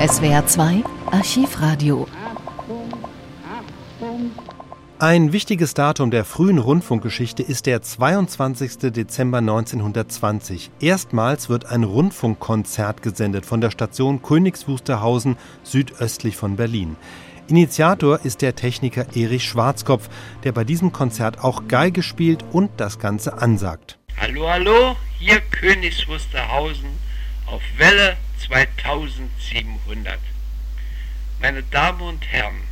SWR 2 Archivradio. Ein wichtiges Datum der frühen Rundfunkgeschichte ist der 22. Dezember 1920. Erstmals wird ein Rundfunkkonzert gesendet von der Station Königs Wusterhausen südöstlich von Berlin. Initiator ist der Techniker Erich Schwarzkopf, der bei diesem Konzert auch Geige spielt und das Ganze ansagt. Hallo, hallo, hier Königs Wusterhausen auf Welle 2700. Meine Damen und Herren,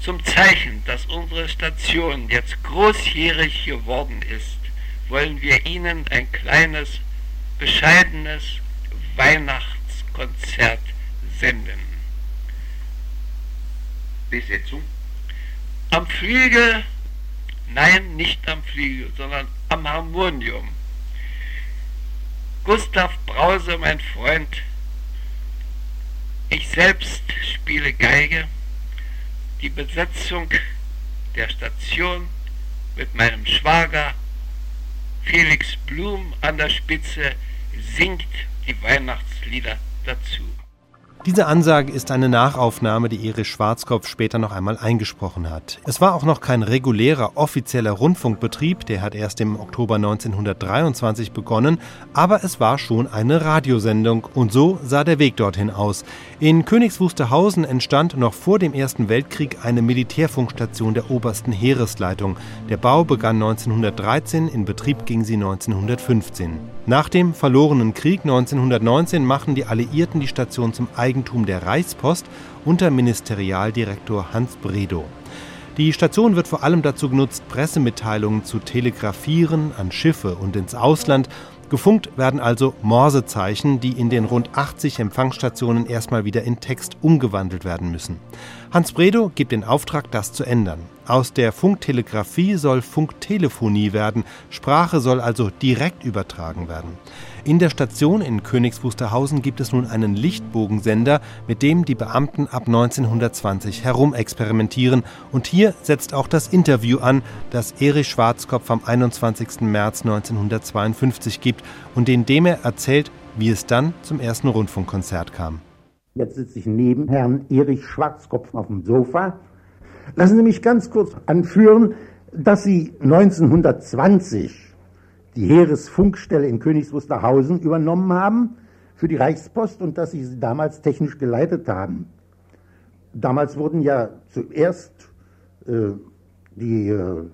zum Zeichen, dass unsere Station jetzt großjährig geworden ist, wollen wir Ihnen ein kleines, bescheidenes Weihnachtskonzert senden. Besetzung? Am Flügel, nein, nicht am Flügel, sondern am Harmonium. Gustav Brause, mein Freund, ich selbst spiele Geige. Die Besetzung der Station mit meinem Schwager Felix Blum an der Spitze singt die Weihnachtslieder dazu. Diese Ansage ist eine Nachaufnahme, die Erich Schwarzkopf später noch einmal eingesprochen hat. Es war auch noch kein regulärer offizieller Rundfunkbetrieb, der hat erst im Oktober 1923 begonnen, aber es war schon eine Radiosendung und so sah der Weg dorthin aus. In Königs Wusterhausen entstand noch vor dem Ersten Weltkrieg eine Militärfunkstation der obersten Heeresleitung. Der Bau begann 1913, in Betrieb ging sie 1915. Nach dem verlorenen Krieg 1919 machen die Alliierten die Station zum Eigentum der Reichspost unter Ministerialdirektor Hans Bredow. Die Station wird vor allem dazu genutzt, Pressemitteilungen zu telegrafieren an Schiffe und ins Ausland Gefunkt werden also Morsezeichen, die in den rund 80 Empfangsstationen erstmal wieder in Text umgewandelt werden müssen. Hans Bredow gibt den Auftrag, das zu ändern. Aus der Funktelegrafie soll Funktelefonie werden, Sprache soll also direkt übertragen werden. In der Station in Königs Wusterhausen gibt es nun einen Lichtbogensender, mit dem die Beamten ab 1920 herumexperimentieren. Und hier setzt auch das Interview an, das Erich Schwarzkopf am 21. März 1952 gibt und in dem er erzählt, wie es dann zum ersten Rundfunkkonzert kam. Jetzt sitze ich neben Herrn Erich Schwarzkopf auf dem Sofa. Lassen Sie mich ganz kurz anführen, dass Sie 1920 die Heeresfunkstelle in Königs Wusterhausen übernommen haben für die Reichspost und dass sie sie damals technisch geleitet haben. Damals wurden ja zuerst äh, die, äh,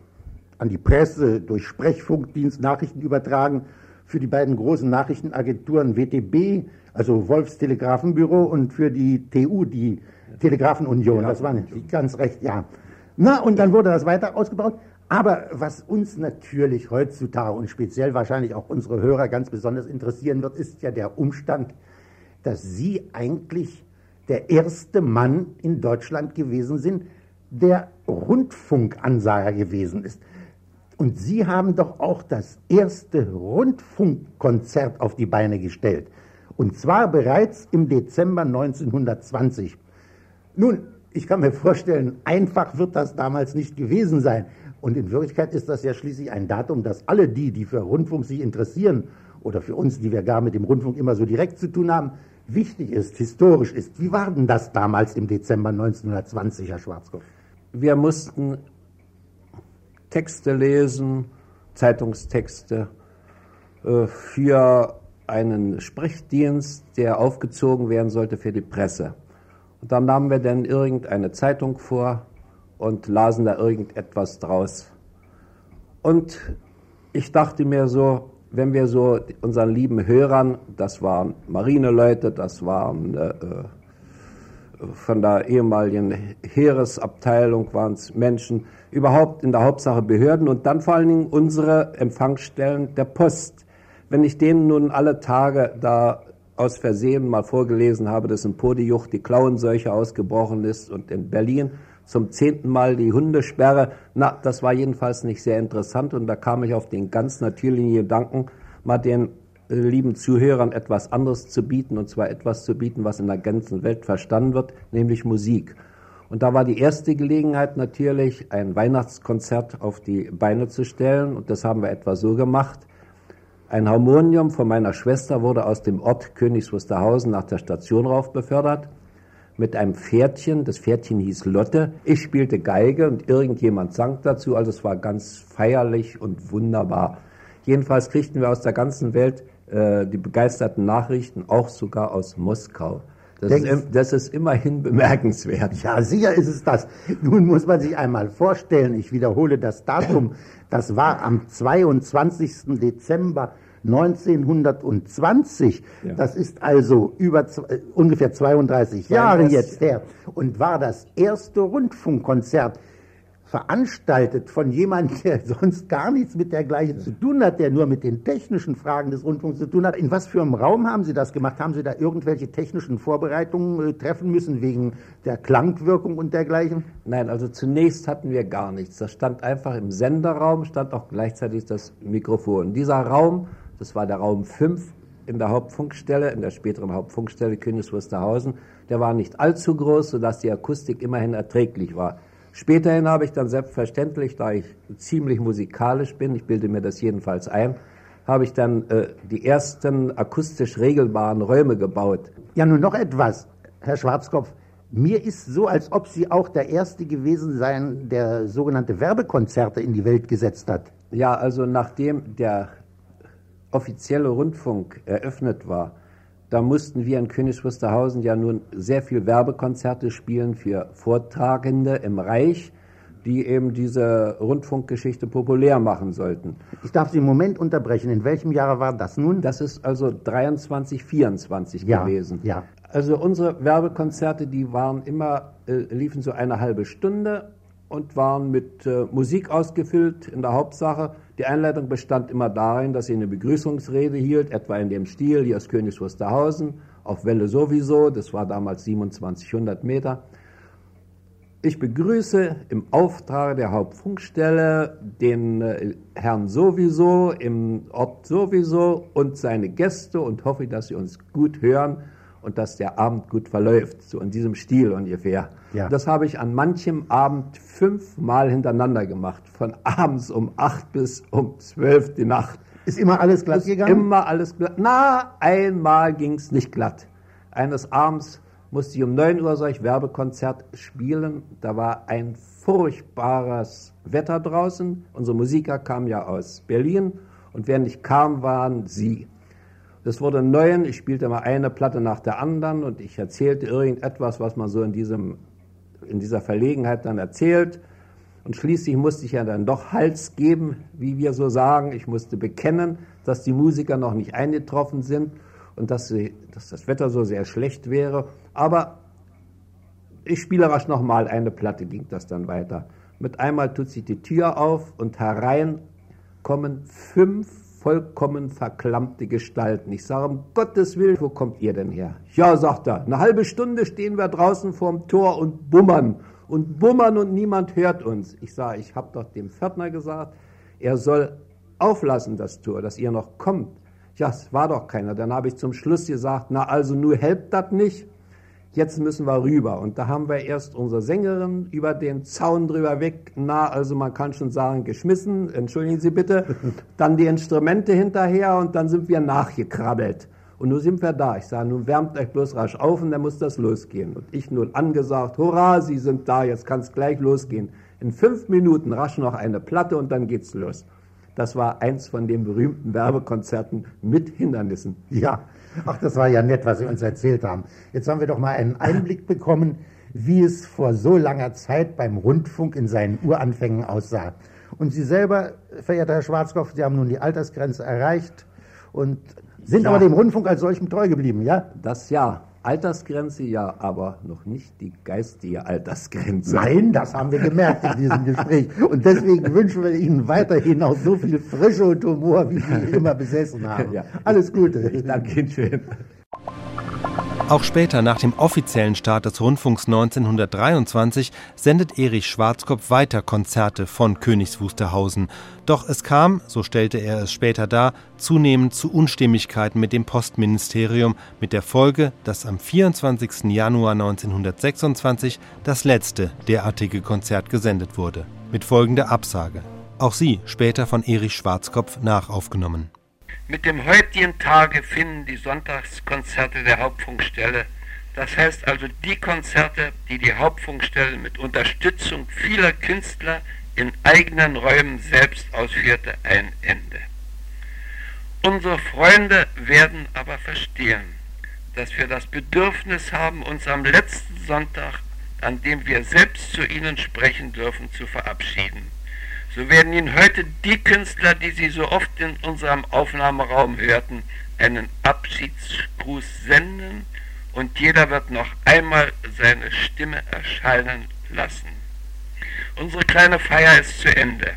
an die Presse durch Sprechfunkdienst Nachrichten übertragen für die beiden großen Nachrichtenagenturen WTB, also Wolfs Telegrafenbüro und für die TU, die Telegrafenunion. Das war nicht ganz recht, ja. Na, und dann wurde das weiter ausgebaut. Aber was uns natürlich heutzutage und speziell wahrscheinlich auch unsere Hörer ganz besonders interessieren wird, ist ja der Umstand, dass Sie eigentlich der erste Mann in Deutschland gewesen sind, der Rundfunkansager gewesen ist. Und Sie haben doch auch das erste Rundfunkkonzert auf die Beine gestellt. Und zwar bereits im Dezember 1920. Nun, ich kann mir vorstellen, einfach wird das damals nicht gewesen sein. Und in Wirklichkeit ist das ja schließlich ein Datum, das alle die, die für Rundfunk sich interessieren, oder für uns, die wir gar mit dem Rundfunk immer so direkt zu tun haben, wichtig ist, historisch ist. Wie war denn das damals im Dezember 1920, Herr Schwarzkopf? Wir mussten Texte lesen, Zeitungstexte äh, für einen Sprechdienst, der aufgezogen werden sollte für die Presse. Und dann nahmen wir dann irgendeine Zeitung vor, und lasen da irgendetwas draus. Und ich dachte mir so, wenn wir so unseren lieben Hörern, das waren Marineleute, das waren äh, äh von der ehemaligen Heeresabteilung waren es Menschen, überhaupt in der Hauptsache Behörden und dann vor allen Dingen unsere Empfangsstellen der Post. Wenn ich denen nun alle Tage da aus Versehen mal vorgelesen habe, dass in Podiuch die Klauenseuche ausgebrochen ist und in Berlin zum zehnten Mal die Hundesperre. Na, das war jedenfalls nicht sehr interessant und da kam ich auf den ganz natürlichen Gedanken, mal den lieben Zuhörern etwas anderes zu bieten und zwar etwas zu bieten, was in der ganzen Welt verstanden wird, nämlich Musik. Und da war die erste Gelegenheit natürlich, ein Weihnachtskonzert auf die Beine zu stellen und das haben wir etwa so gemacht. Ein Harmonium von meiner Schwester wurde aus dem Ort Königs Wusterhausen nach der Station rauf befördert mit einem Pferdchen. Das Pferdchen hieß Lotte. Ich spielte Geige und irgendjemand sang dazu. Also es war ganz feierlich und wunderbar. Jedenfalls kriegten wir aus der ganzen Welt äh, die begeisterten Nachrichten, auch sogar aus Moskau. Das ist, das ist, immerhin bemerkenswert. Ja, sicher ist es das. Nun muss man sich einmal vorstellen, ich wiederhole das Datum, das war am 22. Dezember 1920. Ja. Das ist also über äh, ungefähr 32 Jahre jetzt her und war das erste Rundfunkkonzert veranstaltet von jemandem, der sonst gar nichts mit dergleichen zu tun hat, der nur mit den technischen Fragen des Rundfunks zu tun hat. In was für einem Raum haben Sie das gemacht? Haben Sie da irgendwelche technischen Vorbereitungen äh, treffen müssen wegen der Klangwirkung und dergleichen? Nein, also zunächst hatten wir gar nichts. Das stand einfach im Senderraum, stand auch gleichzeitig das Mikrofon. Dieser Raum, das war der Raum 5 in der Hauptfunkstelle, in der späteren Hauptfunkstelle Königs Wusterhausen, der war nicht allzu groß, sodass die Akustik immerhin erträglich war. Späterhin habe ich dann selbstverständlich, da ich ziemlich musikalisch bin, ich bilde mir das jedenfalls ein, habe ich dann äh, die ersten akustisch regelbaren Räume gebaut. Ja, nun noch etwas, Herr Schwarzkopf. Mir ist so, als ob Sie auch der Erste gewesen seien, der sogenannte Werbekonzerte in die Welt gesetzt hat. Ja, also nachdem der offizielle Rundfunk eröffnet war, da mussten wir in Königs Wusterhausen ja nun sehr viel Werbekonzerte spielen für Vortragende im Reich, die eben diese Rundfunkgeschichte populär machen sollten. Ich darf Sie im Moment unterbrechen. In welchem Jahr war das nun? Das ist also 23, 24 ja, gewesen. Ja. Also unsere Werbekonzerte, die waren immer, äh, liefen so eine halbe Stunde und waren mit äh, Musik ausgefüllt in der Hauptsache. Die Einleitung bestand immer darin, dass sie eine Begrüßungsrede hielt, etwa in dem Stil, hier ist Königs Wusterhausen, auf Welle sowieso, das war damals 2700 Meter. Ich begrüße im Auftrag der Hauptfunkstelle den äh, Herrn sowieso im Ort sowieso und seine Gäste und hoffe, dass Sie uns gut hören und dass der Abend gut verläuft, so in diesem Stil ungefähr. Ja. Das habe ich an manchem Abend fünfmal hintereinander gemacht, von abends um acht bis um zwölf die Nacht. Ist immer alles glatt gegangen? Immer alles glatt. Na, einmal ging es nicht glatt. Eines Abends musste ich um neun Uhr solch Werbekonzert spielen. Da war ein furchtbares Wetter draußen. Unsere Musiker kamen ja aus Berlin und wer nicht kam, waren sie. Das wurde neu, ich spielte mal eine Platte nach der anderen und ich erzählte irgendetwas, was man so in, diesem, in dieser Verlegenheit dann erzählt. Und schließlich musste ich ja dann doch Hals geben, wie wir so sagen. Ich musste bekennen, dass die Musiker noch nicht eingetroffen sind und dass, sie, dass das Wetter so sehr schlecht wäre. Aber ich spiele rasch nochmal eine Platte, ging das dann weiter. Mit einmal tut sich die Tür auf und herein kommen fünf vollkommen verklammte Gestalten. Ich sage, um Gottes Willen, wo kommt ihr denn her? Ja, sagt er, eine halbe Stunde stehen wir draußen vorm Tor und bummern. Und bummern und niemand hört uns. Ich sage, ich habe doch dem Pförtner gesagt, er soll auflassen das Tor, dass ihr noch kommt. Ja, es war doch keiner. Dann habe ich zum Schluss gesagt, na also nur helpt das nicht jetzt müssen wir rüber. Und da haben wir erst unsere Sängerin über den Zaun drüber weg, na, also man kann schon sagen, geschmissen, entschuldigen Sie bitte, dann die Instrumente hinterher und dann sind wir nachgekrabbelt. Und nun sind wir da. Ich sage, nun wärmt euch bloß rasch auf und dann muss das losgehen. Und ich nun angesagt, hurra, Sie sind da, jetzt kann es gleich losgehen. In fünf Minuten rasch noch eine Platte und dann geht's los. Das war eins von den berühmten Werbekonzerten mit Hindernissen. Ja, Ach, das war ja nett, was Sie uns erzählt haben. Jetzt haben wir doch mal einen Einblick bekommen, wie es vor so langer Zeit beim Rundfunk in seinen Uranfängen aussah. Und Sie selber, verehrter Herr Schwarzkopf, Sie haben nun die Altersgrenze erreicht und sind ja. aber dem Rundfunk als solchem treu geblieben, ja? Das ja. Altersgrenze ja, aber noch nicht die geistige Altersgrenze. Nein, das haben wir gemerkt in diesem Gespräch. Und deswegen wünschen wir Ihnen weiterhin auch so viel Frische und Humor, wie Sie immer besessen haben. Ja. Alles Gute. Ich danke Ihnen schön. Auch später, nach dem offiziellen Start des Rundfunks 1923, sendet Erich Schwarzkopf weiter Konzerte von Königs Wusterhausen. Doch es kam, so stellte er es später dar, zunehmend zu Unstimmigkeiten mit dem Postministerium, mit der Folge, dass am 24. Januar 1926 das letzte derartige Konzert gesendet wurde. Mit folgender Absage. Auch sie später von Erich Schwarzkopf nachaufgenommen. Mit dem heutigen Tage finden die Sonntagskonzerte der Hauptfunkstelle, das heißt also die Konzerte, die die Hauptfunkstelle mit Unterstützung vieler Künstler in eigenen Räumen selbst ausführte, ein Ende. Unsere Freunde werden aber verstehen, dass wir das Bedürfnis haben, uns am letzten Sonntag, an dem wir selbst zu ihnen sprechen dürfen, zu verabschieden. So werden Ihnen heute die Künstler, die Sie so oft in unserem Aufnahmeraum hörten, einen Abschiedsgruß senden und jeder wird noch einmal seine Stimme erscheinen lassen. Unsere kleine Feier ist zu Ende.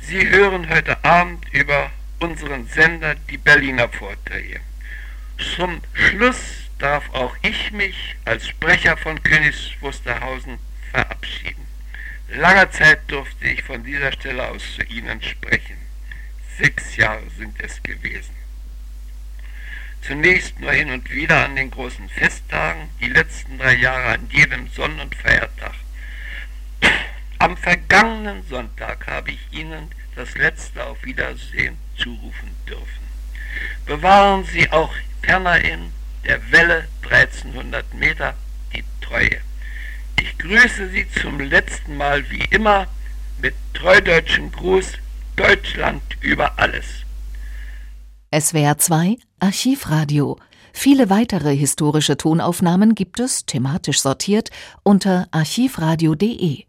Sie hören heute Abend über unseren Sender die Berliner Vorträge. Zum Schluss darf auch ich mich als Sprecher von Königs Wusterhausen verabschieden. Langer Zeit durfte ich von dieser Stelle aus zu Ihnen sprechen. Sechs Jahre sind es gewesen. Zunächst nur hin und wieder an den großen Festtagen, die letzten drei Jahre an jedem Sonn- und Feiertag. Am vergangenen Sonntag habe ich Ihnen das letzte Auf Wiedersehen zurufen dürfen. Bewahren Sie auch fernerhin der Welle 1300 Meter die Treue. Ich grüße Sie zum letzten Mal wie immer mit treudeutschem Gruß Deutschland über alles. SWR 2 Archivradio. Viele weitere historische Tonaufnahmen gibt es, thematisch sortiert, unter archivradio.de.